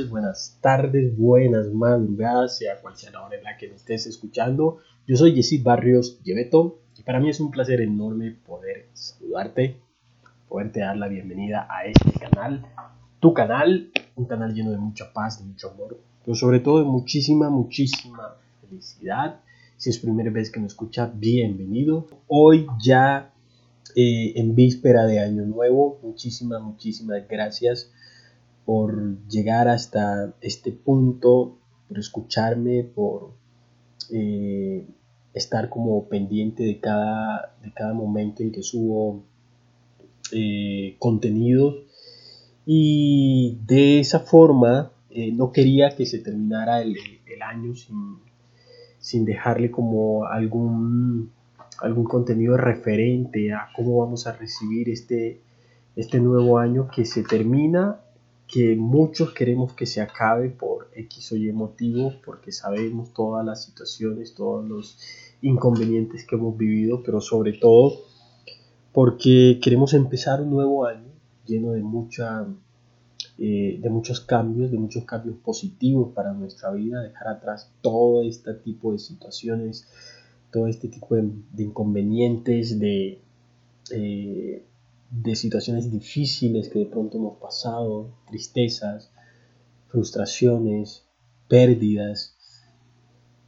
buenas tardes, buenas madrugadas, sea cual sea la hora en la que me estés escuchando. Yo soy Yesid Barrios Lleveto y para mí es un placer enorme poder saludarte, poderte dar la bienvenida a este canal, tu canal, un canal lleno de mucha paz, de mucho amor, pero sobre todo de muchísima, muchísima felicidad. Si es primera vez que me escucha, bienvenido. Hoy ya eh, en víspera de Año Nuevo. Muchísimas, muchísimas gracias por llegar hasta este punto, por escucharme, por eh, estar como pendiente de cada, de cada momento en que subo eh, contenidos. Y de esa forma no quería que se terminara el, año sin, sin dejarle como algún algún contenido referente a cómo vamos a recibir este, este nuevo año que se termina, que muchos queremos que se acabe por X o Y motivo, porque sabemos todas las situaciones, todos los inconvenientes que hemos vivido, pero sobre todo porque queremos empezar un nuevo año lleno de, mucha, eh, de muchos cambios, de muchos cambios positivos para nuestra vida, dejar atrás todo este tipo de situaciones todo este tipo de, inconvenientes, de, eh, de situaciones difíciles que de pronto hemos pasado, tristezas, frustraciones, pérdidas,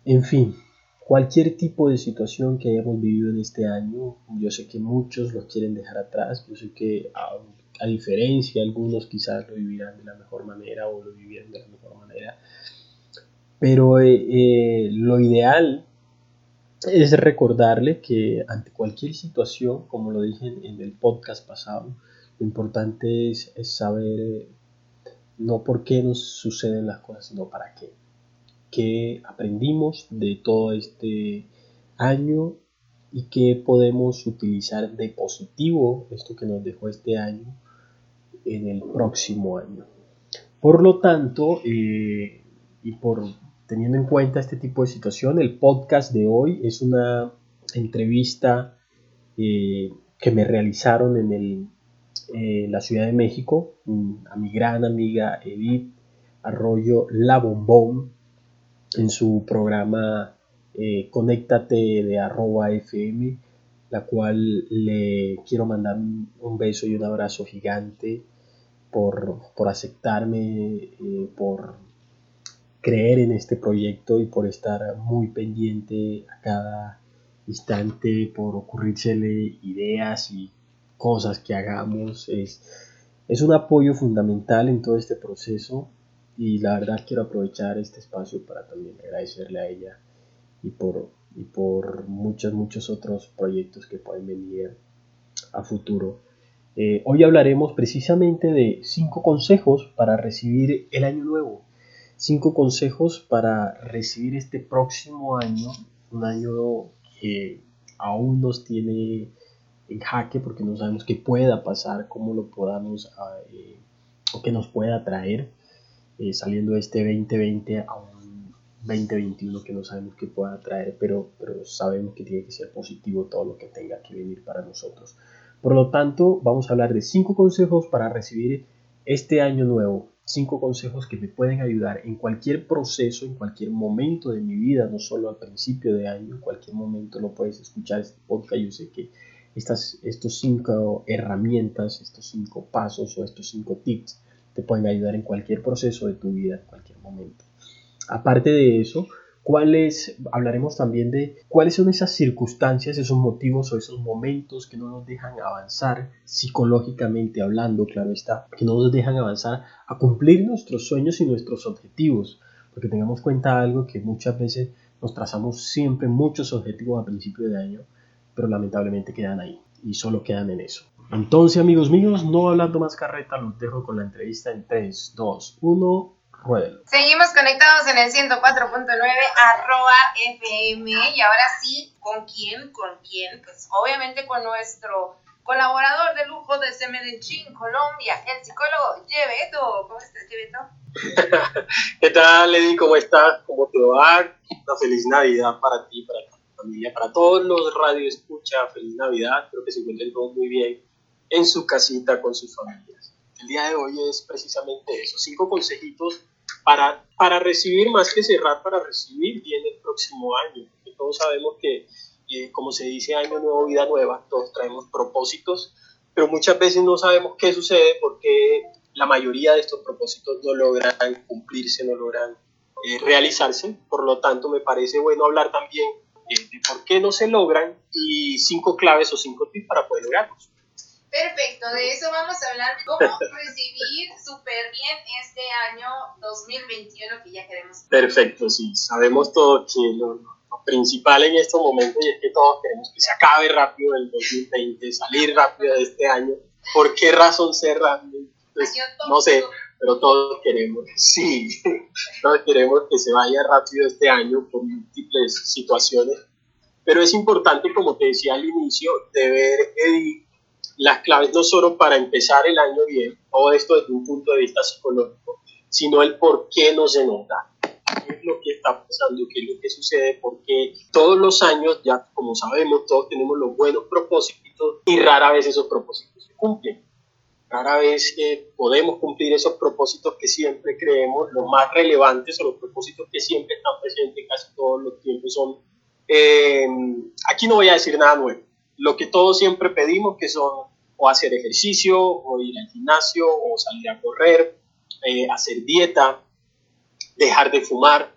en fin, cualquier tipo de situación que hayamos vivido en este año, yo sé que muchos lo quieren dejar atrás, yo sé que a, diferencia, algunos quizás lo vivirán de la mejor manera o lo vivieron de la mejor manera, pero eh, eh, lo ideal es recordarle que ante cualquier situación, como lo dije en, el podcast pasado, lo importante es, saber no por qué nos suceden las cosas, sino para qué. ¿Qué aprendimos de todo este año y qué podemos utilizar de positivo, esto que nos dejó este año, en el próximo año? Por lo tanto, eh, y por teniendo en cuenta este tipo de situación, el podcast de hoy es una entrevista eh, que me realizaron en eh, la Ciudad de México mm, a mi gran amiga Edith Arroyo La Bombón en su programa eh, Conéctate de arroba FM, la cual le quiero mandar un beso y un abrazo gigante por, por aceptarme, por creer en este proyecto y por estar muy pendiente a cada instante, por ocurrírsele ideas y cosas que hagamos. Es, es un apoyo fundamental en todo este proceso y la verdad quiero aprovechar este espacio para también agradecerle a ella y por, y por muchos, muchos otros proyectos que pueden venir a futuro. Eh, hoy hablaremos precisamente de cinco consejos para recibir el año nuevo cinco consejos para recibir este próximo año, un año que aún nos tiene en jaque porque no sabemos qué pueda pasar, cómo lo podamos ah, eh, o qué nos pueda traer eh, saliendo este 2020 a un 2021 que no sabemos qué pueda traer, pero, pero sabemos que tiene que ser positivo todo lo que tenga que venir para nosotros. Por lo tanto, vamos a hablar de cinco consejos para recibir este año nuevo cinco consejos que me pueden ayudar en cualquier proceso, en cualquier momento de mi vida, no solo al principio de año, en cualquier momento lo puedes escuchar este podcast. Yo sé que estas estos cinco herramientas, estos cinco pasos o estos cinco tips te pueden ayudar en cualquier proceso de tu vida, en cualquier momento. Aparte de eso, cuáles, hablaremos también de cuáles son esas circunstancias, esos motivos o esos momentos que no nos dejan avanzar psicológicamente hablando, claro está, que no nos dejan avanzar a cumplir nuestros sueños y nuestros objetivos, porque tengamos cuenta algo que muchas veces nos trazamos siempre muchos objetivos a principio de año, pero lamentablemente quedan ahí y solo quedan en eso. Entonces, amigos míos, no hablando más carreta, los dejo con la entrevista en 3, 2, 1, Seguimos conectados en el 104.9 arroba FM y ahora sí, ¿con quién? ¿Con quién? Pues obviamente con nuestro colaborador de lujo de Medellín, Colombia, el psicólogo Yebeto. ¿Cómo estás, Yebeto? ¿Qué tal, Lady? ¿Cómo estás? ¿Cómo te va? Una feliz Navidad para ti, para tu familia, para todos los radio escucha. Feliz Navidad. Espero que se encuentren todos muy bien en su casita con sus familias. El día de hoy es precisamente eso, cinco consejitos para, para recibir más que cerrar, para recibir bien el próximo año. Todos sabemos que, eh, como se dice, año nuevo, vida nueva, todos traemos propósitos, pero muchas veces no sabemos qué sucede porque la mayoría de estos propósitos no logran cumplirse, no logran eh, realizarse. Por lo tanto, me parece bueno hablar también eh, de por qué no se logran y cinco claves o cinco tips para poder lograrlos. Perfecto, de eso vamos a hablar, cómo recibir súper bien este año 2021 que ya queremos. Perfecto, sí, sabemos todo que lo, principal en estos momentos es que todos queremos que se acabe rápido el 2020, salir rápido de este año. ¿Por qué razón ser rápido? Pues, no sé, pero todos queremos, sí, todos queremos que se vaya rápido este año por múltiples situaciones, pero es importante, como te decía al inicio, de ver las claves no solo para empezar el año bien, todo esto desde un punto de vista psicológico, sino el por qué no se nota, qué es lo que está pasando, qué es lo que sucede, porque todos los años, ya como sabemos, todos tenemos los buenos propósitos y rara vez esos propósitos se cumplen. Rara vez eh, podemos cumplir esos propósitos que siempre creemos, los más relevantes o los propósitos que siempre están presentes casi todos los tiempos son, eh, aquí no voy a decir nada nuevo, lo que todos siempre pedimos, que son o hacer ejercicio, o ir al gimnasio, o salir a correr, eh, hacer dieta, dejar de fumar.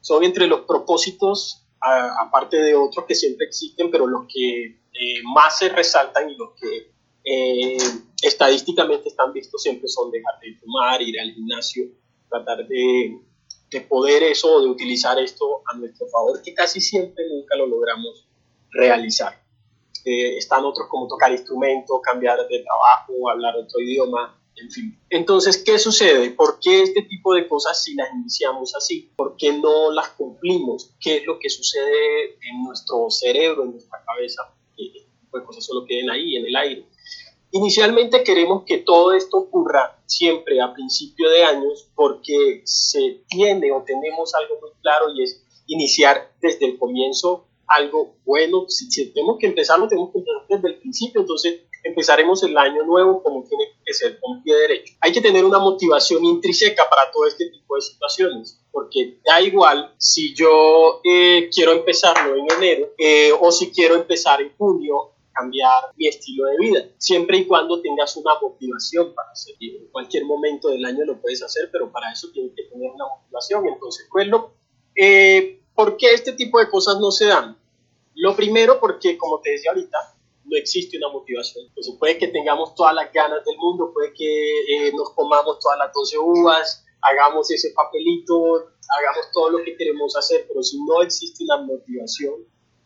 Son entre los propósitos, aparte de otros que siempre existen, pero los que eh, más se resaltan y los que eh, estadísticamente están vistos siempre son dejar de fumar, ir al gimnasio, tratar de, de poder eso, de utilizar esto a nuestro favor, que casi siempre nunca lo logramos realizar están otros como tocar instrumento, cambiar de trabajo, hablar otro idioma, en fin. Entonces, ¿qué sucede? ¿Por qué este tipo de cosas si las iniciamos así? ¿Por qué no las cumplimos? ¿Qué es lo que sucede en nuestro cerebro, en nuestra cabeza? Este tipo cosas solo queden ahí, en el aire. Inicialmente queremos que todo esto ocurra siempre a principio de años porque se tiene o tenemos algo muy claro y es iniciar desde el comienzo algo bueno. Si, tenemos que empezarlo, tenemos que empezar desde el principio, entonces empezaremos el año nuevo como tiene que ser, con pie derecho. Hay que tener una motivación intrínseca para todo este tipo de situaciones, porque da igual si yo eh, quiero empezarlo en enero eh, o si quiero empezar en junio cambiar mi estilo de vida, siempre y cuando tengas una motivación para hacerlo. En cualquier momento del año lo puedes hacer, pero para eso tienes que tener una motivación. Entonces, pues eh, ¿por qué este tipo de cosas no se dan? Lo primero, porque como te decía ahorita, no existe una motivación. Entonces puede que tengamos todas las ganas del mundo, puede que eh, nos comamos todas las 12 uvas, hagamos ese papelito, hagamos todo lo que queremos hacer, pero si no existe una motivación,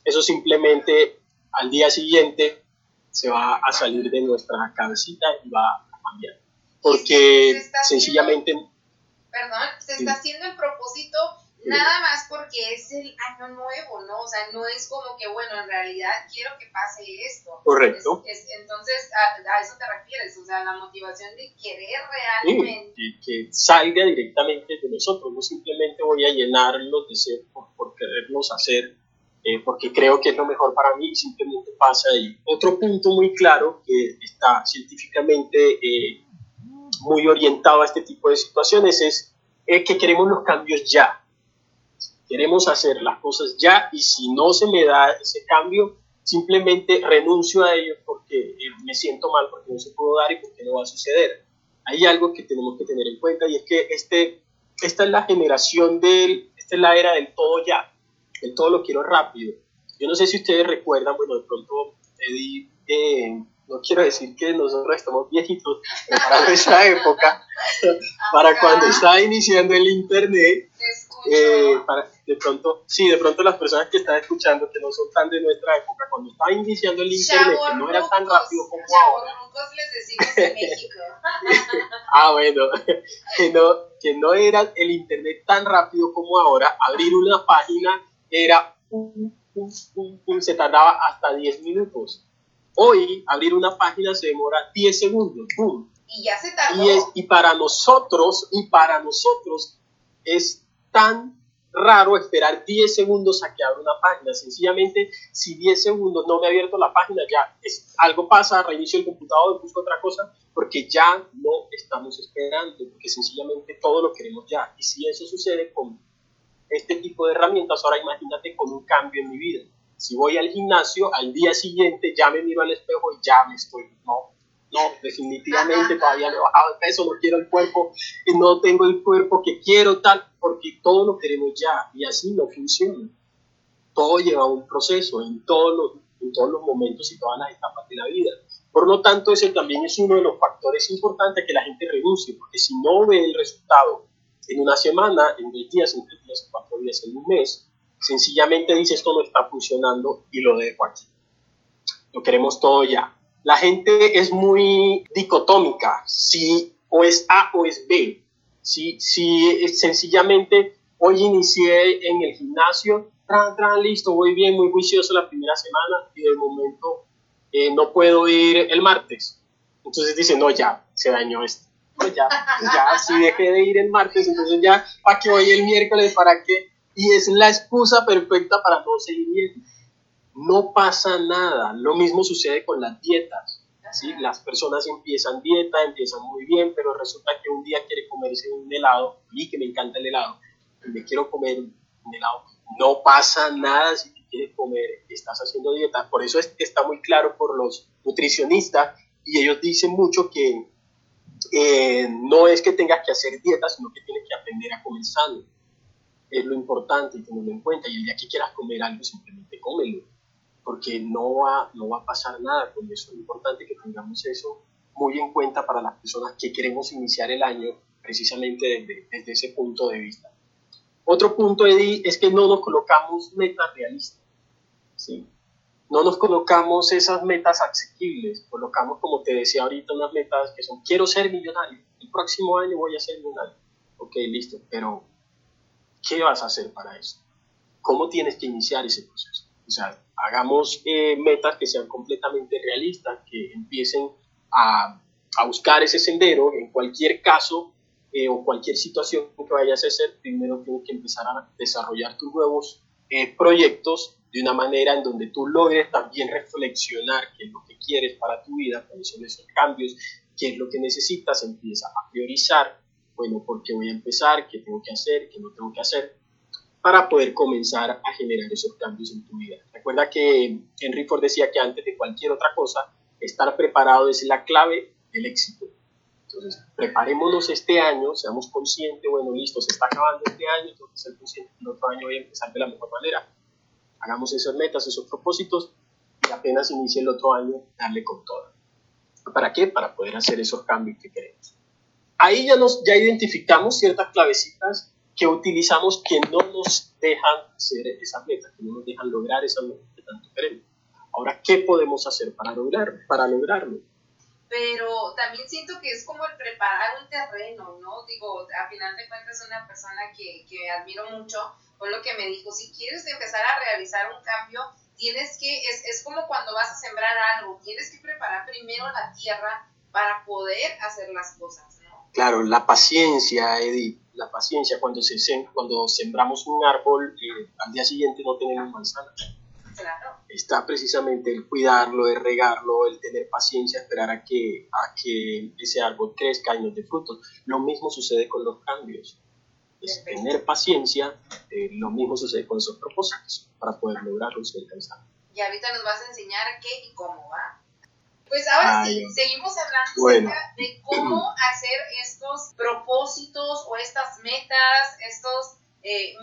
eso simplemente al día siguiente se va a salir de nuestra cabecita y va a cambiar. Porque sencillamente... perdón, se está haciendo el propósito Nada más porque es el año nuevo, ¿no? O sea, no es como que, bueno, en realidad quiero que pase esto. Correcto. entonces, a, eso te refieres, o sea, la motivación de querer realmente. que, salga directamente de nosotros, no simplemente voy a llenarlos de ser por, quererlos hacer, eh, porque creo que es lo mejor para mí simplemente pasa ahí. Otro punto muy claro que está científicamente eh, muy orientado a este tipo de situaciones es eh, que queremos los cambios ya queremos hacer las cosas ya y si no se me da ese cambio, simplemente renuncio a ello porque eh, me siento mal, porque no se puedo dar y porque no va a suceder. Hay algo que tenemos que tener en cuenta y es que este, esta es la generación del, esta es la era del todo ya, el todo lo quiero rápido. Yo no sé si ustedes recuerdan, bueno, de pronto Eddie, eh, no quiero decir que nosotros estamos viejitos, pero para nuestra época, para cuando estaba iniciando el internet, mucho. para, de pronto, sí, de pronto las personas que están escuchando, que no son tan de nuestra época, cuando estaba iniciando el internet, que no era tan rápido como ahora. les en México. ah, bueno, que no, que no era el internet tan rápido como ahora. Abrir una página era un, un, un, se tardaba hasta 10 minutos. Hoy, abrir una página se demora 10 segundos. ¡Pum! Y ya se tardó. Y, es, y para nosotros, y para nosotros, es tan raro esperar 10 segundos a que abra una página. Sencillamente, si 10 segundos no me ha abierto la página, ya es, algo pasa, reinicio el computador, busco otra cosa, porque ya no estamos esperando, porque sencillamente todo lo queremos ya. Y si eso sucede con este tipo de herramientas, ahora imagínate con un cambio en mi vida. Si voy al gimnasio, al día siguiente ya me miro al espejo y ya me estoy, no, no, definitivamente todavía no he bajado de peso, no quiero el cuerpo, y no tengo el cuerpo que quiero, tal, porque todo lo queremos ya, y así no funciona. Todo lleva un proceso en todos los, en todos los momentos y todas las etapas de la vida. Por lo tanto, ese también es uno de los factores importantes que la gente renuncie, porque si no ve el resultado en una semana, en dos días, en tres días, en cuatro días, en un mes, sencillamente dice esto no está funcionando y lo dejo aquí. Lo queremos todo ya la gente es muy dicotómica, si o es A o es B. Si, si sencillamente hoy inicié en el gimnasio, tran, tran, listo, voy bien, muy juicioso la primera semana y de momento eh, no puedo ir el martes. Entonces dice, no, ya, se dañó esto. ya, ya, si dejé de ir el martes, entonces ya, ¿para qué voy el miércoles? ¿Para qué? Y es la excusa perfecta para no seguir bien no pasa nada. Lo mismo sucede con las dietas. ¿sí? Las personas empiezan dieta, empiezan muy bien, pero resulta que un día quiere comerse un helado, y que me encanta el helado, y me quiero comer un helado. No pasa nada si quieres comer, estás haciendo dieta. Por eso es, está muy claro por los nutricionistas y ellos dicen mucho que eh, no es que tengas que hacer dieta, sino que tienes que aprender a comer sano. Es lo importante y tenerlo en cuenta. Y el día que quieras comer algo, simplemente cómelo porque no va, no va a pasar nada con eso. Es importante que tengamos eso muy en cuenta para las personas que queremos iniciar el año precisamente desde, desde ese punto de vista. Otro punto, Eddie, es que no nos colocamos metas realistas. ¿sí? No nos colocamos esas metas asequibles, colocamos, como te decía ahorita, unas metas que son, quiero ser millonario, el próximo año voy a ser millonario. Ok, listo, pero ¿qué vas a hacer para eso? ¿Cómo tienes que iniciar ese proceso? O sea, hagamos eh, metas que sean completamente realistas, que empiecen a, a, buscar ese sendero. En cualquier caso eh, o cualquier situación que vayas a hacer, primero tienes que empezar a desarrollar tus nuevos eh, proyectos de una manera en donde tú logres también reflexionar qué es lo que quieres para tu vida, cuáles son esos cambios, qué es lo que necesitas, empieza a priorizar, bueno, por qué voy a empezar, qué tengo que hacer, qué no tengo que hacer, para poder comenzar a generar esos cambios en tu vida. Recuerda que Henry Ford decía que antes de cualquier otra cosa, estar preparado es la clave del éxito. Entonces, preparémonos este año, seamos conscientes, bueno, listo, se está acabando este año, tengo que ser consciente que el otro año voy a empezar de la mejor manera. Hagamos esas metas, esos propósitos y apenas inicie el otro año, darle con todo. ¿Para qué? Para poder hacer esos cambios que queremos. Ahí ya, nos, ya identificamos ciertas clavecitas que utilizamos que no nos dejan hacer esas metas, que no nos dejan lograr esas metas que tanto queremos. Ahora, ¿qué podemos hacer para, lograr, para lograrlo? Pero también siento que es como el preparar un terreno, ¿no? Digo, a final de cuentas, una persona que, que admiro mucho fue lo que me dijo, si quieres empezar a realizar un cambio, tienes que, es, es como cuando vas a sembrar algo, tienes que preparar primero la tierra para poder hacer las cosas. Claro, la paciencia, Edith la paciencia. Cuando, se, cuando sembramos un árbol, eh, al día siguiente no tenemos manzana. Claro. Está precisamente el cuidarlo, el regarlo, el tener paciencia, esperar a que, a que ese árbol crezca y nos dé frutos. Lo mismo sucede con los cambios. Es tener paciencia, eh, lo mismo sucede con esos propósitos para poder lograrlos y alcanzarlos. Y ahorita nos vas a enseñar qué y cómo va. Pues ahora sí, seguimos hablando de cómo hacer estos propósitos o estas metas, estos, eh,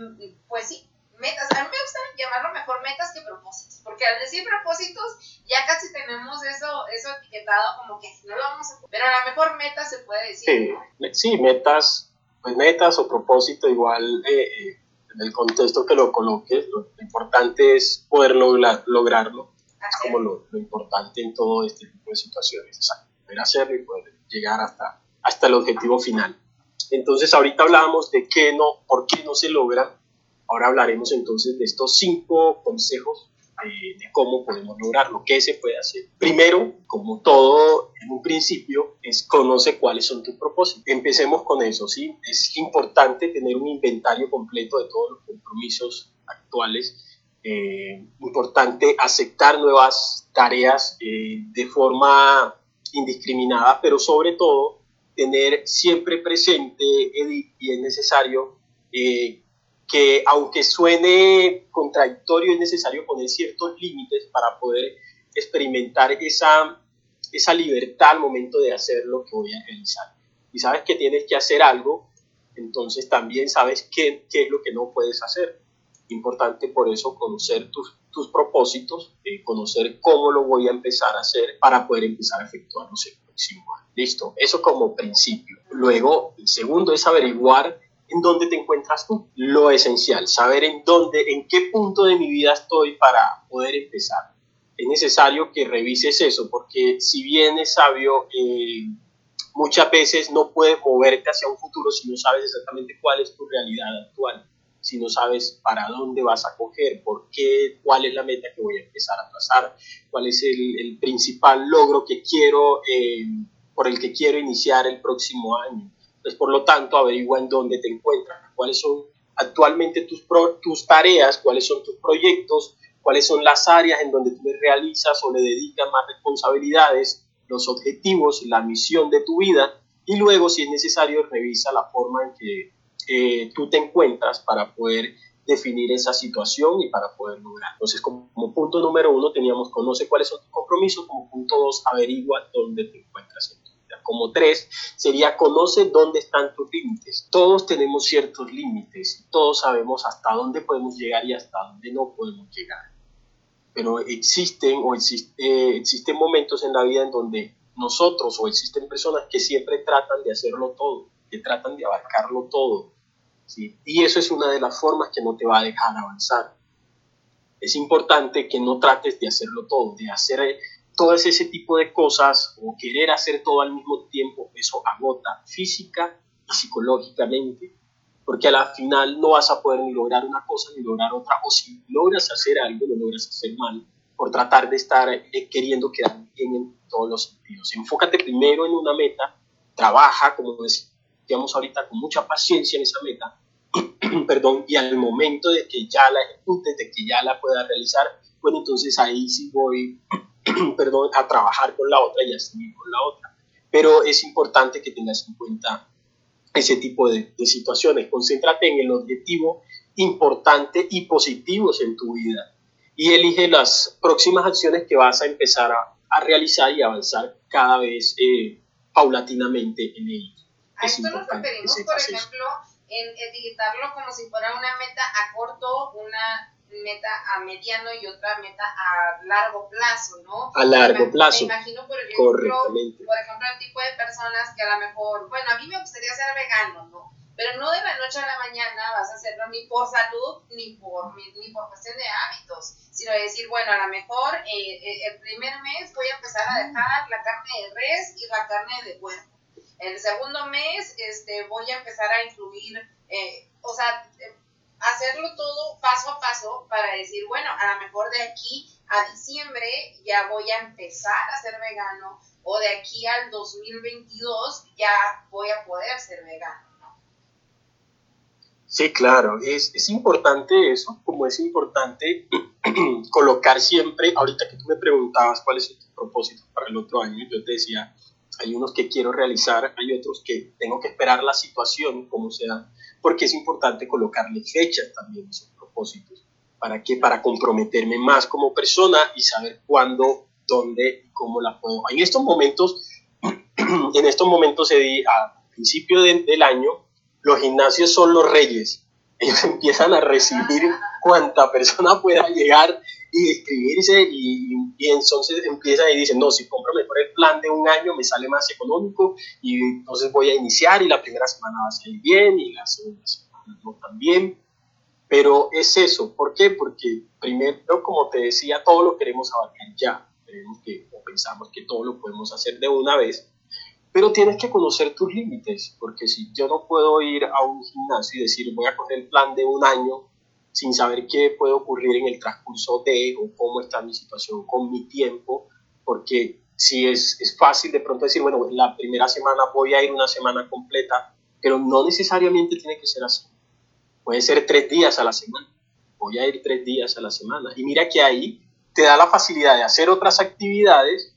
pues sí, metas. A mí me gusta llamarlo mejor metas que propósitos, porque al decir propósitos ya casi tenemos eso, eso etiquetado como que no lo vamos a... Pero a lo mejor metas se puede decir. Sí, sí metas, pues metas o propósito igual. Eh, eh, en el contexto que lo coloques, lo, importante es poder lograrlo. Es como lo, importante en todo este tipo de situaciones, poder hacerlo y poder llegar hasta, hasta el objetivo final. Entonces, ahorita hablábamos de qué no, por qué no se logra. Ahora hablaremos entonces de estos cinco consejos eh, de cómo podemos lograrlo, qué se puede hacer. Primero, como todo en un principio, es conoce cuáles son tus propósitos. Empecemos con eso, ¿sí? Es importante tener un inventario completo de todos los compromisos actuales. Eh, importante aceptar nuevas tareas eh, de forma indiscriminada, pero sobre todo tener siempre presente, Edith, y es necesario eh, que aunque suene contradictorio, es necesario poner ciertos límites para poder experimentar esa, esa libertad al momento de hacer lo que voy a realizar. Y sabes que tienes que hacer algo, entonces también sabes qué, qué es lo que no puedes hacer. Importante por eso conocer tus, propósitos, eh, conocer cómo lo voy a empezar a hacer para poder empezar a efectuarlos el próximo año. Listo, eso como principio. Luego, el segundo es averiguar en dónde te encuentras tú. Lo esencial, saber en dónde, en qué punto de mi vida estoy para poder empezar. Es necesario que revises eso, porque si bien es sabio, eh, muchas veces no puedes moverte hacia un futuro si no sabes exactamente cuál es tu realidad actual, si no sabes para dónde vas a coger, por qué, cuál es la meta que voy a empezar a trazar, cuál es el, principal logro que quiero, eh, por el que quiero iniciar el próximo año. Pues, por lo tanto, averigua en dónde te encuentras, cuáles son actualmente tus, tus tareas, cuáles son tus proyectos, cuáles son las áreas en donde tú le realizas o le dedicas más responsabilidades, los objetivos, la misión de tu vida y luego, si es necesario, revisa la forma en que eh, tú te encuentras para poder definir esa situación y para poder lograr. Entonces, como, como, punto número uno, teníamos conoce cuáles son tus compromisos, como punto dos, averigua dónde te encuentras como tres, sería conoce dónde están tus límites. Todos tenemos ciertos límites, todos sabemos hasta dónde podemos llegar y hasta dónde no podemos llegar. Pero existen o existe, existen momentos en la vida en donde nosotros o existen personas que siempre tratan de hacerlo todo, que tratan de abarcarlo todo. Y eso es una de las formas que no te va a dejar avanzar. Es importante que no trates de hacerlo todo, de hacer todo ese tipo de cosas o querer hacer todo al mismo tiempo, eso agota física y psicológicamente, porque a la final no vas a poder ni lograr una cosa ni lograr otra, o si logras hacer algo, lo logras hacer mal, por tratar de estar eh, queriendo quedar bien en todos los sentidos. Enfócate primero en una meta, trabaja, como decíamos ahorita, con mucha paciencia en esa meta, perdón, y al momento de que ya la ejecutes, de que ya la puedas realizar, bueno, entonces ahí sí voy perdón, a trabajar con la otra y a seguir con la otra. Pero es importante que tengas en cuenta ese tipo de, situaciones. Concéntrate en el objetivo importante y positivos en tu vida y elige las próximas acciones que vas a empezar a, realizar y avanzar cada vez eh, paulatinamente en ellos. A esto nos referimos, por ejemplo, en etiquetarlo como si fuera una meta a corto, una meta a mediano y otra meta a largo plazo, ¿no? A largo plazo. Me imagino, por ejemplo, por ejemplo, el tipo de personas que a lo mejor, bueno, a mí me gustaría ser vegano, ¿no? Pero no de la noche a la mañana vas a hacerlo ni por salud ni por, ni, por cuestión de hábitos, sino decir, bueno, a lo mejor eh, eh, el primer mes voy a empezar a dejar la carne de res y la carne de puerco. El segundo mes este, voy a empezar a incluir, eh, o sea, hacerlo todo paso a paso para decir, bueno, a lo mejor de aquí a diciembre ya voy a empezar a ser vegano o de aquí al 2022 ya voy a poder ser vegano. Sí, claro, es, es importante eso, como es importante colocar siempre, ahorita que tú me preguntabas cuáles son tus propósitos para el otro año, yo te decía, hay unos que quiero realizar, hay otros que tengo que esperar la situación, como sea, porque es importante colocarle fechas también a esos propósitos. ¿Para qué? Para comprometerme más como persona y saber cuándo, dónde y cómo la puedo. En estos momentos, en estos momentos, a principio del año, los gimnasios son los reyes. Ellos empiezan a recibir cuanta persona pueda llegar y escribirse y, y, entonces empieza y dice, no, si compro mejor el plan de un año me sale más económico y entonces voy a iniciar y la primera semana va a salir bien y la segunda semana no tan bien. Pero es eso, ¿por qué? Porque primero, como te decía, todo lo queremos abarcar ya, creemos que, o pensamos que todo lo podemos hacer de una vez, pero tienes que conocer tus límites, porque si yo no puedo ir a un gimnasio y decir voy a coger el plan de un año sin saber qué puede ocurrir en el transcurso de o cómo está mi situación con mi tiempo, porque si es, es fácil de pronto decir, bueno, la primera semana voy a ir una semana completa, pero no necesariamente tiene que ser así. Puede ser tres días a la semana. Voy a ir tres días a la semana. Y mira que ahí te da la facilidad de hacer otras actividades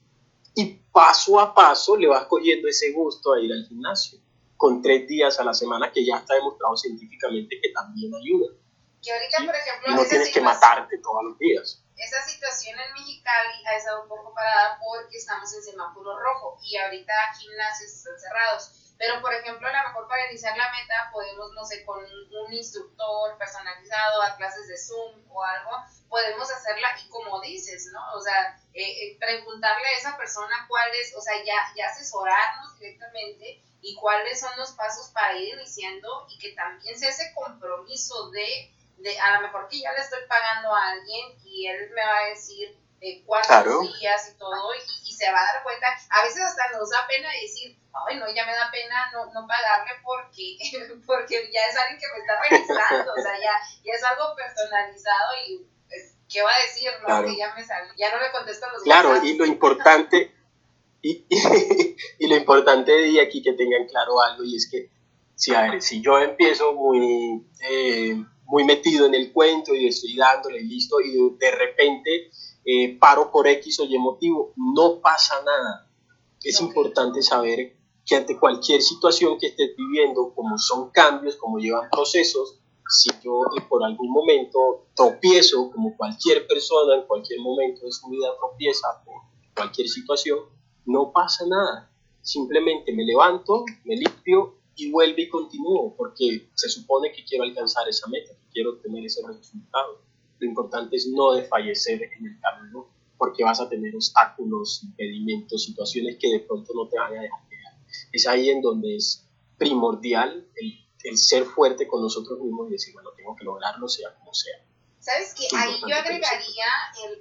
y paso a paso le vas cogiendo ese gusto a ir al gimnasio con tres días a la semana que ya está demostrado científicamente que también ayuda. Que ahorita, por ejemplo, no tienes que matarte todos los días. Esa situación en Mexicali ha estado un poco parada porque estamos en semáforo rojo y ahorita gimnasios están cerrados pero, por ejemplo, a lo mejor para iniciar la meta podemos, no sé, con un instructor personalizado, a clases de Zoom o algo, podemos hacerla y como dices, ¿no? O sea, eh, eh, preguntarle a esa persona cuáles, o sea, ya, ya asesorarnos directamente y cuáles son los pasos para ir iniciando y que también sea ese compromiso de, de a lo mejor que ya le estoy pagando a alguien y él me va a decir eh, cuántos días y todo y, y, se va a dar cuenta, a veces hasta nos da pena decir, ay, no, ya me da pena no, no pagarle porque, porque ya es alguien que me está registrando, o sea, ya, ya es algo personalizado y pues, ¿qué va a decir? No, que ya me salió, ya no le contesto los Claro, y lo importante, y, y, lo importante de aquí que tengan claro algo, y es que, si, a ver, si yo empiezo muy, eh, muy metido en el cuento y estoy dándole listo, y de, de repente eh, paro por X o Y motivo, no pasa nada. Es importante saber que ante cualquier situación que estés viviendo, como son cambios, como llevan procesos, si yo por algún momento tropiezo, como cualquier persona en cualquier momento de su vida tropieza por cualquier situación, no pasa nada. Simplemente me levanto, me limpio y vuelvo y continúo, porque se supone que quiero alcanzar esa meta, que quiero tener ese resultado. Lo importante es no desfallecer en el camino, porque vas a tener obstáculos, impedimentos, situaciones que de pronto no te van a dejar es ahí en donde es primordial el, el, ser fuerte con nosotros mismos y decir, bueno, tengo que lograrlo sea como sea. ¿Sabes qué? Ahí yo agregaría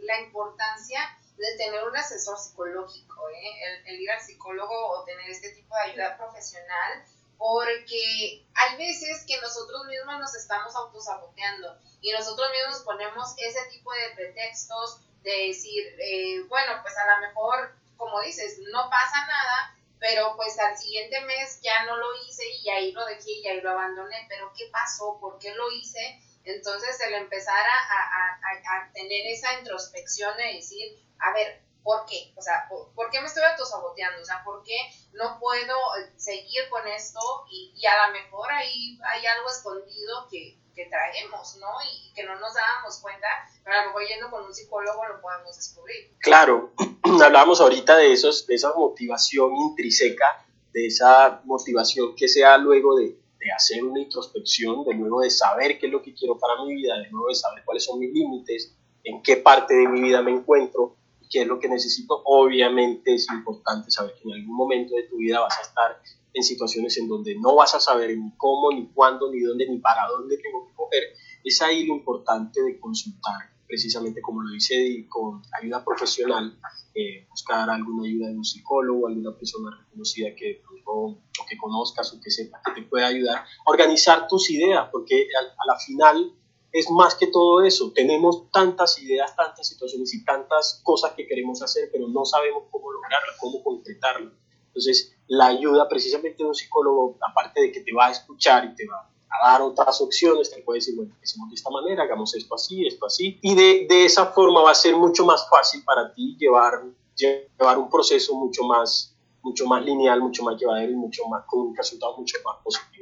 la importancia de tener un asesor psicológico, ¿eh? el, ir al psicólogo o tener este tipo de ayuda profesional, porque hay veces que nosotros mismos nos estamos autosaboteando y nosotros mismos ponemos ese tipo de pretextos de decir, eh, bueno, pues a lo mejor, como dices, no pasa nada, pero pues al siguiente mes ya no lo hice y ahí lo dejé y ahí lo abandoné, pero ¿qué pasó? ¿Por qué lo hice? Entonces el empezar a, tener esa introspección de decir, a ver, ¿por qué? O sea, ¿por, qué me estoy autosaboteando? O sea, ¿por qué no puedo seguir con esto? Y, a lo mejor ahí hay algo escondido que, que traemos, ¿no? Y que no nos dábamos cuenta, pero a lo mejor yendo con un psicólogo lo podemos descubrir. Claro, hablábamos ahorita de, esos, de esa motivación intrínseca, de esa motivación que sea luego de, de hacer una introspección, de luego de saber qué es lo que quiero para mi vida, de luego de saber cuáles son mis límites, en qué parte de mi vida me encuentro qué es lo que necesito. Obviamente es importante saber que en algún momento de tu vida vas a estar en situaciones en donde no vas a saber ni cómo, ni cuándo, ni dónde, ni para dónde tengo que coger, es ahí lo importante de consultar, precisamente como lo dice con ayuda profesional, eh, buscar alguna ayuda de un psicólogo, alguna persona reconocida que, o que conozcas o que sepa que te pueda ayudar a organizar tus ideas, porque a, la final es más que todo eso. Tenemos tantas ideas, tantas situaciones y tantas cosas que queremos hacer, pero no sabemos cómo lograrlas, cómo concretarlas. Entonces, la ayuda precisamente de un psicólogo, aparte de que te va a escuchar y te va a dar otras opciones, te puede decir, bueno, hacemos de esta manera, hagamos esto así, esto así, y de, de esa forma va a ser mucho más fácil para ti llevar, llevar un proceso mucho más, mucho más lineal, mucho más llevadero y mucho más, con un resultado mucho más positivo.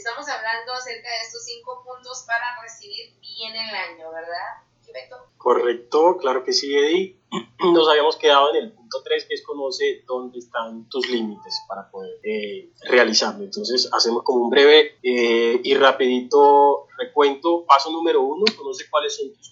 Estamos hablando acerca de estos cinco puntos para recibir bien el año, ¿verdad? Correcto, claro que sí, Eddie. Nos habíamos quedado en el punto 3, que es conoce dónde están tus límites para poder eh, realizarlo. Entonces, hacemos como un breve eh, y rapidito recuento. Paso número uno, conoce cuáles son tus,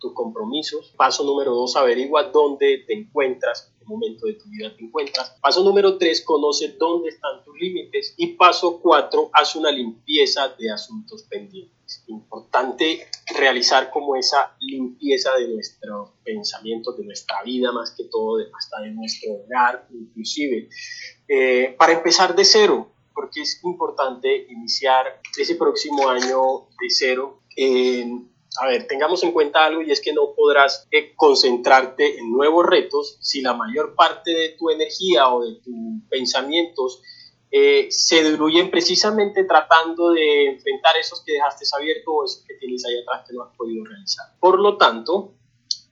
tus compromisos. Paso número dos, averigua dónde te encuentras, en qué momento de tu vida te encuentras. Paso número tres, conoce dónde están tus límites. Y paso cuatro, haz una limpieza de asuntos pendientes. Importante realizar como esa limpieza de nuestros pensamientos, de nuestra vida, más que todo, hasta de nuestro hogar, inclusive. Eh, para empezar de cero, porque es importante iniciar ese próximo año de cero. A ver, tengamos en cuenta algo y es que no podrás eh, concentrarte en nuevos retos si la mayor parte de tu energía o de tus pensamientos eh, se diluyen precisamente tratando de enfrentar esos que dejaste abiertos o esos que tienes ahí atrás que no has podido realizar. Por lo tanto,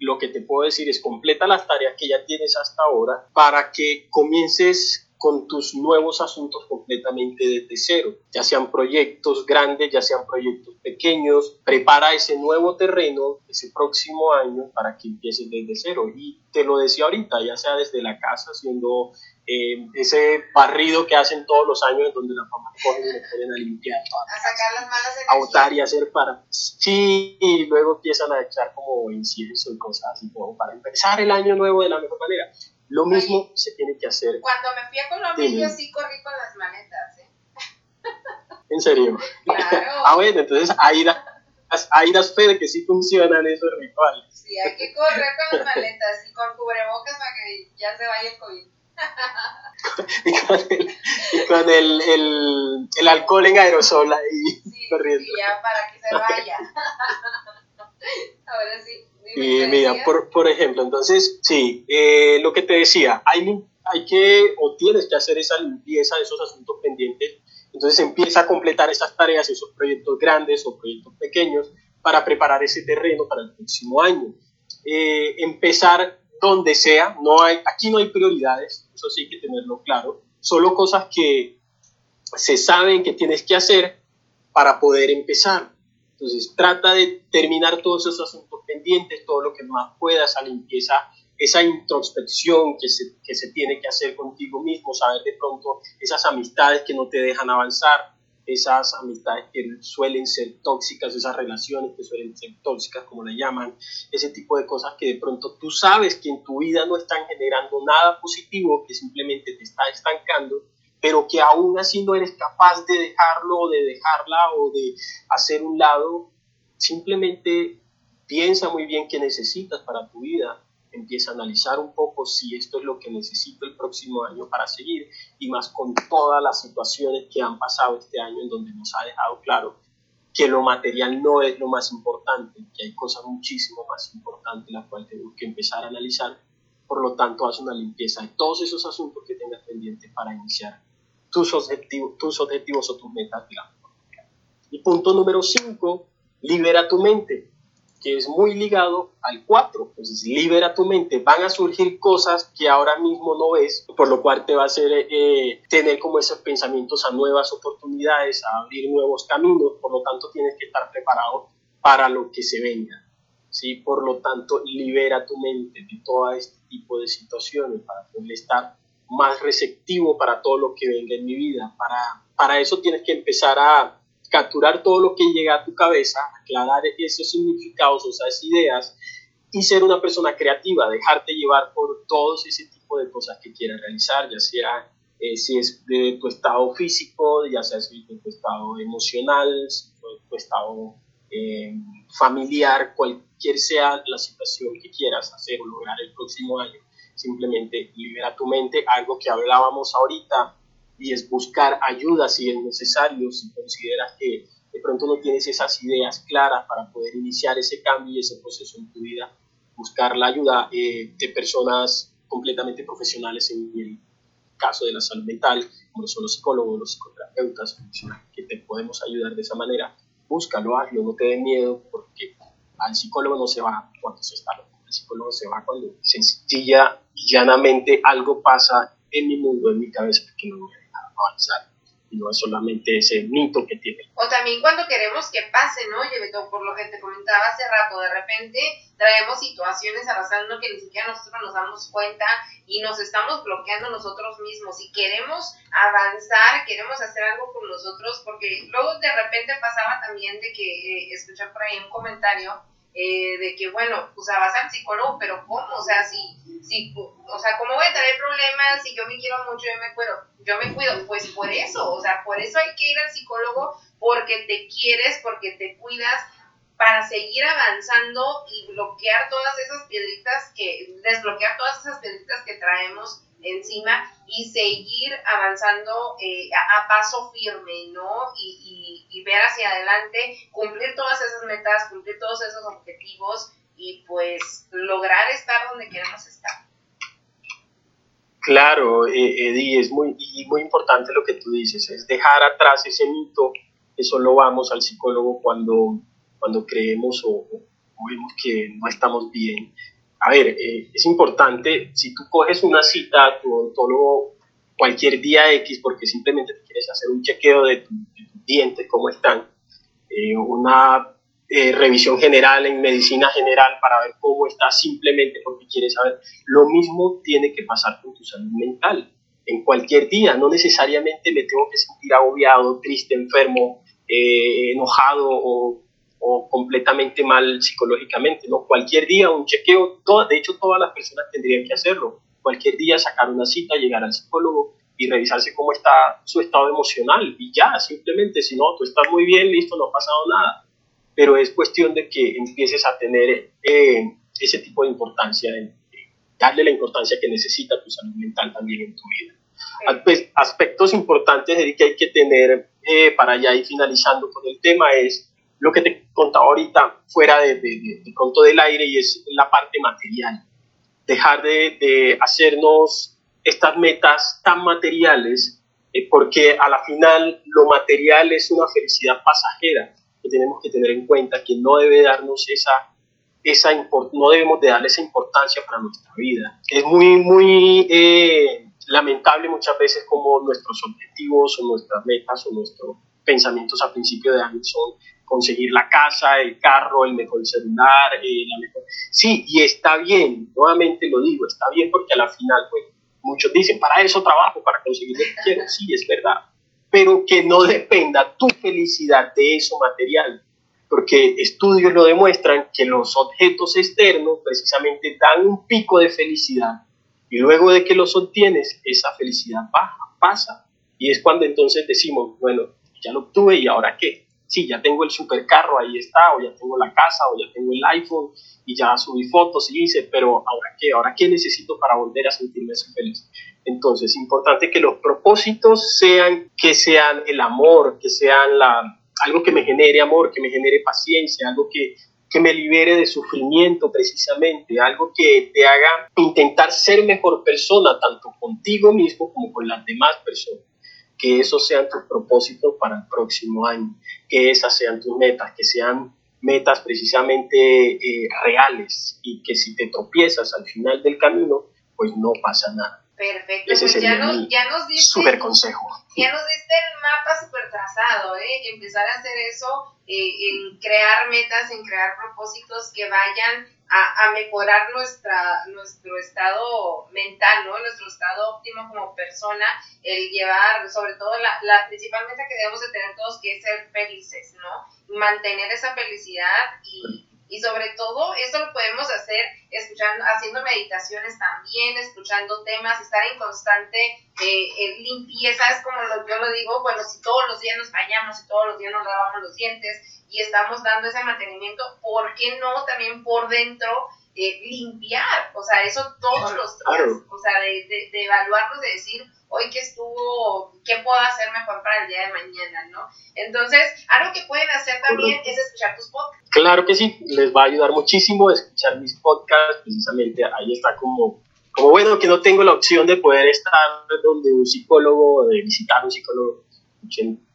lo que te puedo decir es completa las tareas que ya tienes hasta ahora para que comiences con tus nuevos asuntos completamente desde cero, ya sean proyectos grandes, ya sean proyectos pequeños, prepara ese nuevo terreno ese próximo año para que empieces desde cero. Y te lo decía ahorita, ya sea desde la casa, haciendo eh, ese barrido que hacen todos los años en donde las mamás cogen y le ponen a limpiar, a sacar las malas a botar y hacer para... Sí, y luego empiezan a echar como incienso y cosas así, como para empezar el año nuevo de la mejor manera. Lo mismo se tiene que hacer. Cuando me fui a Colombia, yo sí corrí con las maletas, ¿eh? ¿En serio? Claro. ah, bueno, entonces ahí, ahí das fe de que sí funcionan esos rituales. Sí, hay que correr con las maletas y con cubrebocas para que ya se vaya el COVID. y con, el, y con el, el, el, alcohol en aerosol ahí sí, corriendo. Sí, ya para que se vaya. Ahora sí. Y mira, por, por, ejemplo, entonces, sí, eh, lo que te decía, hay, hay que o tienes que hacer esa limpieza de esos asuntos pendientes. Entonces empieza a completar esas tareas, esos proyectos grandes o proyectos pequeños para preparar ese terreno para el próximo año. Eh, empezar donde sea, no hay, aquí no hay prioridades, eso sí hay que tenerlo claro, solo cosas que se saben que tienes que hacer para poder empezar. Entonces trata de terminar todos esos asuntos pendientes, todo lo que más puedas, esa limpieza, esa introspección que se, que se tiene que hacer contigo mismo, saber de pronto esas amistades que no te dejan avanzar, esas amistades que suelen ser tóxicas, esas relaciones que suelen ser tóxicas, como le llaman, ese tipo de cosas que de pronto tú sabes que en tu vida no están generando nada positivo, que simplemente te está estancando pero que aún así no eres capaz de dejarlo de dejarla o de hacer un lado, simplemente piensa muy bien qué necesitas para tu vida, empieza a analizar un poco si esto es lo que necesito el próximo año para seguir y más con todas las situaciones que han pasado este año en donde nos ha dejado claro que lo material no es lo más importante, que hay cosas muchísimo más importantes las cuales tenemos que empezar a analizar. Por lo tanto, haz una limpieza de todos esos asuntos que tengas pendientes para iniciar tus objetivos, tus objetivos o tus metas Y punto número 5, libera tu mente, que es muy ligado al 4. Entonces, libera tu mente. Van a surgir cosas que ahora mismo no ves, por lo cual te va a hacer eh, tener como esos pensamientos a nuevas oportunidades, a abrir nuevos caminos. Por lo tanto, tienes que estar preparado para lo que se venga. ¿sí? Por lo tanto, libera tu mente de todo este tipo de situaciones para poder estar más receptivo para todo lo que venga en mi vida. Para, para eso tienes que empezar a capturar todo lo que llega a tu cabeza, aclarar esos significados, esas ideas y ser una persona creativa, dejarte llevar por todos ese tipo de cosas que quieras realizar, ya sea eh, si es de tu estado físico, ya sea si es de tu estado emocional, de tu estado eh, familiar, cualquier sea la situación que quieras hacer o lograr el próximo año simplemente libera tu mente, algo que hablábamos ahorita, y es buscar ayuda si es necesario, si consideras que de pronto no tienes esas ideas claras para poder iniciar ese cambio y ese proceso en tu vida, buscar la ayuda eh, de personas completamente profesionales en el caso de la salud mental, como son los psicólogos, los psicoterapeutas, que te podemos ayudar de esa manera. Búscalo, hazlo, no te dé miedo, porque al psicólogo no se va cuando se está loco el psicólogo se va cuando sencilla y llanamente algo pasa en mi mundo, en mi cabeza, que no me avanzar. No es solamente ese mito que tiene. O también cuando queremos que pase, ¿no? por lo que te comentaba hace rato, de repente traemos situaciones arrastrando que ni siquiera nosotros nos damos cuenta y nos estamos bloqueando nosotros mismos y queremos avanzar, queremos hacer algo por nosotros, porque luego de repente pasaba también de que eh, escuché por ahí un comentario eh, de que, bueno, o sea, vas al psicólogo, pero ¿cómo? O sea, si, si, o sea, ¿cómo voy a tener problemas si yo me quiero mucho, yo me cuido? Yo me cuido, pues por eso, o sea, por eso hay que ir al psicólogo, porque te quieres, porque te cuidas, para seguir avanzando y bloquear todas esas piedritas que, desbloquear todas esas piedritas que traemos encima y seguir avanzando eh, a, paso firme, ¿no? Y, y, ver hacia adelante, cumplir todas esas metas, cumplir todos esos objetivos y pues lograr estar donde queremos estar. Claro, eh, Eddie, es muy, muy importante lo que tú dices, es dejar atrás ese mito que solo vamos al psicólogo cuando, cuando creemos o vemos que no estamos bien a ver, eh, es importante, si tú coges una cita a tu odontólogo cualquier día X porque simplemente te quieres hacer un chequeo de, tus dientes, cómo están, eh, una eh, revisión general en medicina general para ver cómo estás simplemente porque quieres saber, lo mismo tiene que pasar con tu salud mental. En cualquier día, no necesariamente me tengo que sentir agobiado, triste, enfermo, enojado o o completamente mal psicológicamente, ¿no? Cualquier día un chequeo, de hecho todas las personas tendrían que hacerlo, cualquier día sacar una cita, llegar al psicólogo y revisarse cómo está su estado emocional y ya, simplemente, si no, tú estás muy bien, listo, no ha pasado nada, pero es cuestión de que empieces a tener eh, ese tipo de importancia, darle la importancia que necesita tu salud mental también en tu vida. Aspectos importantes que hay que tener eh, para ya ir finalizando con el tema es lo que te contaba ahorita fuera de, de, de, pronto del aire y es la parte material. Dejar de, hacernos estas metas tan materiales eh, porque a la final lo material es una felicidad pasajera que tenemos que tener en cuenta que no debe darnos esa, esa no debemos de darle esa importancia para nuestra vida. Es muy, muy eh, lamentable muchas veces como nuestros objetivos o nuestras metas o nuestros pensamientos a principio de año son conseguir la casa, el carro, el mejor celular, eh, la mejor... Sí, y está bien, nuevamente lo digo, está bien porque a la final, pues, muchos dicen, para eso trabajo, para conseguir lo que quiero, sí, es verdad, pero que no dependa tu felicidad de eso material, porque estudios lo demuestran que los objetos externos precisamente dan un pico de felicidad y luego de que los obtienes, esa felicidad baja, pasa, y es cuando entonces decimos, bueno, ya lo obtuve y ahora qué, sí, ya tengo el supercarro, ahí está, o ya tengo la casa, o ya tengo el iPhone, y ya subí fotos y hice, pero ahora qué, ahora qué necesito para volver a sentirme feliz. Entonces, es importante que los propósitos sean, que sean el amor, que sean la, algo que me genere amor, que me genere paciencia, algo que, que me libere de sufrimiento precisamente, algo que te haga intentar ser mejor persona, tanto contigo mismo como con las demás personas que esos sean tus propósitos para el próximo año, que esas sean tus metas, que sean metas precisamente eh, reales y que si te tropiezas al final del camino, pues no pasa nada. Perfecto, Ese pues ya, nos, ya nos diste, super consejo. Ya nos diste el mapa súper trazado, ¿eh? Empezar a hacer eso, eh, en crear metas, en crear propósitos que vayan a, mejorar nuestra, nuestro estado mental, ¿no? Nuestro estado óptimo como persona, el llevar, sobre todo, la, la principal meta que debemos de tener todos, que es ser felices, ¿no? Mantener esa felicidad y, y sobre todo, eso lo podemos hacer escuchando, haciendo meditaciones también, escuchando temas, estar en constante eh, limpieza, es como lo, yo lo digo, bueno, si todos los días nos bañamos, si todos los días nos lavamos los dientes, y estamos dando ese mantenimiento, ¿por qué no también por dentro eh, limpiar? O sea, eso todos los días, o sea, de, de, de evaluarnos, de decir, hoy que estuvo, qué puedo hacer mejor para el día de mañana, ¿no? Entonces, algo que pueden hacer también es escuchar tus podcasts. Claro que sí, les va a ayudar muchísimo escuchar mis podcasts, precisamente ahí está como, como bueno que no tengo la opción de poder estar donde un psicólogo, de visitar un psicólogo, escuchen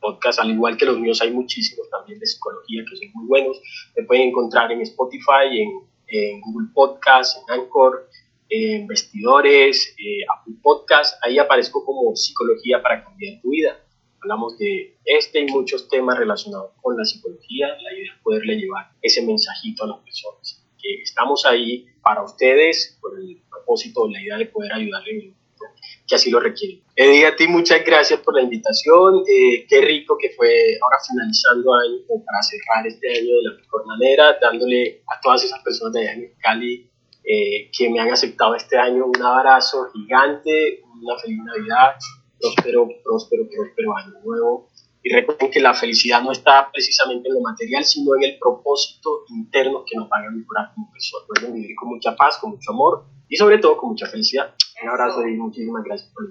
podcast, al igual que los míos, hay muchísimos también de psicología que son muy buenos. Me pueden encontrar en Spotify, en, en Google Podcast, en Anchor, en Vestidores, eh, Apple Podcast. Ahí aparezco como Psicología para cambiar tu vida. Hablamos de este y muchos temas relacionados con la psicología. La idea es poderle llevar ese mensajito a las personas. Que estamos ahí para ustedes, por el propósito, la idea de poder ayudarles que así lo requieren. Eddie, a ti muchas gracias por la invitación. Eh, qué rico que fue ahora finalizando año para cerrar este año de la mejor manera, dándole a todas esas personas de allá en Cali eh, que me han aceptado este año un abrazo gigante, una feliz Navidad, próspero, próspero, próspero año nuevo. Y recuerden que la felicidad no está precisamente en lo material, sino en el propósito interno que nos haga mejorar como personas. Pueden vivir con mucha paz, con mucho amor y sobre todo con mucha felicidad. Un abrazo y muchísimas gracias por.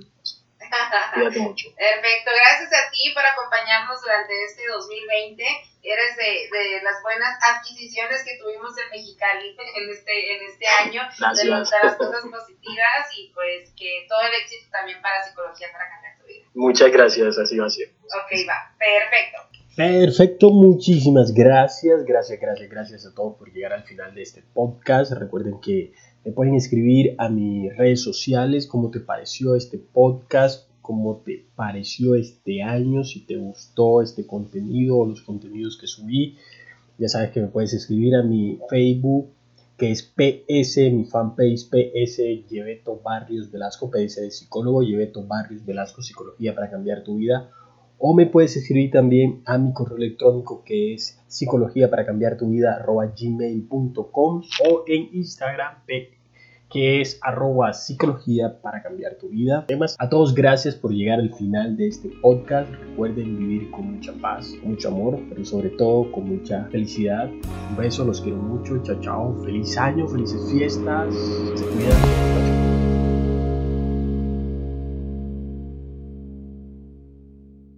Cuídate mucho. Perfecto, gracias a ti por acompañarnos durante este 2020. Eres de, de las buenas adquisiciones que tuvimos en Mexicali en este, en este año, de, de, las cosas positivas y pues que todo el éxito también para psicología para cambiar tu vida. Muchas gracias, así va a ser. Ok, va, perfecto. Perfecto, muchísimas gracias, gracias, gracias, gracias a todos por llegar al final de este podcast. Recuerden que me pueden escribir a mis redes sociales cómo te pareció este podcast, cómo te pareció este año, si te gustó este contenido o los contenidos que subí. Ya sabes que me puedes escribir a mi Facebook, que es PS, mi fanpage PS, Lleveto Barrios Velasco, PS de psicólogo, Lleveto Barrios Velasco, Psicología para cambiar tu vida. O me puedes escribir también a mi correo electrónico que es psicología para cambiar tu vida gmail.com o en Instagram que es arroba psicología para cambiar tu vida. Además, a todos gracias por llegar al final de este podcast. Recuerden vivir con mucha paz, mucho amor, pero sobre todo con mucha felicidad. Un beso, los quiero mucho. Chao, chao. Feliz año, felices fiestas. Se cuidan.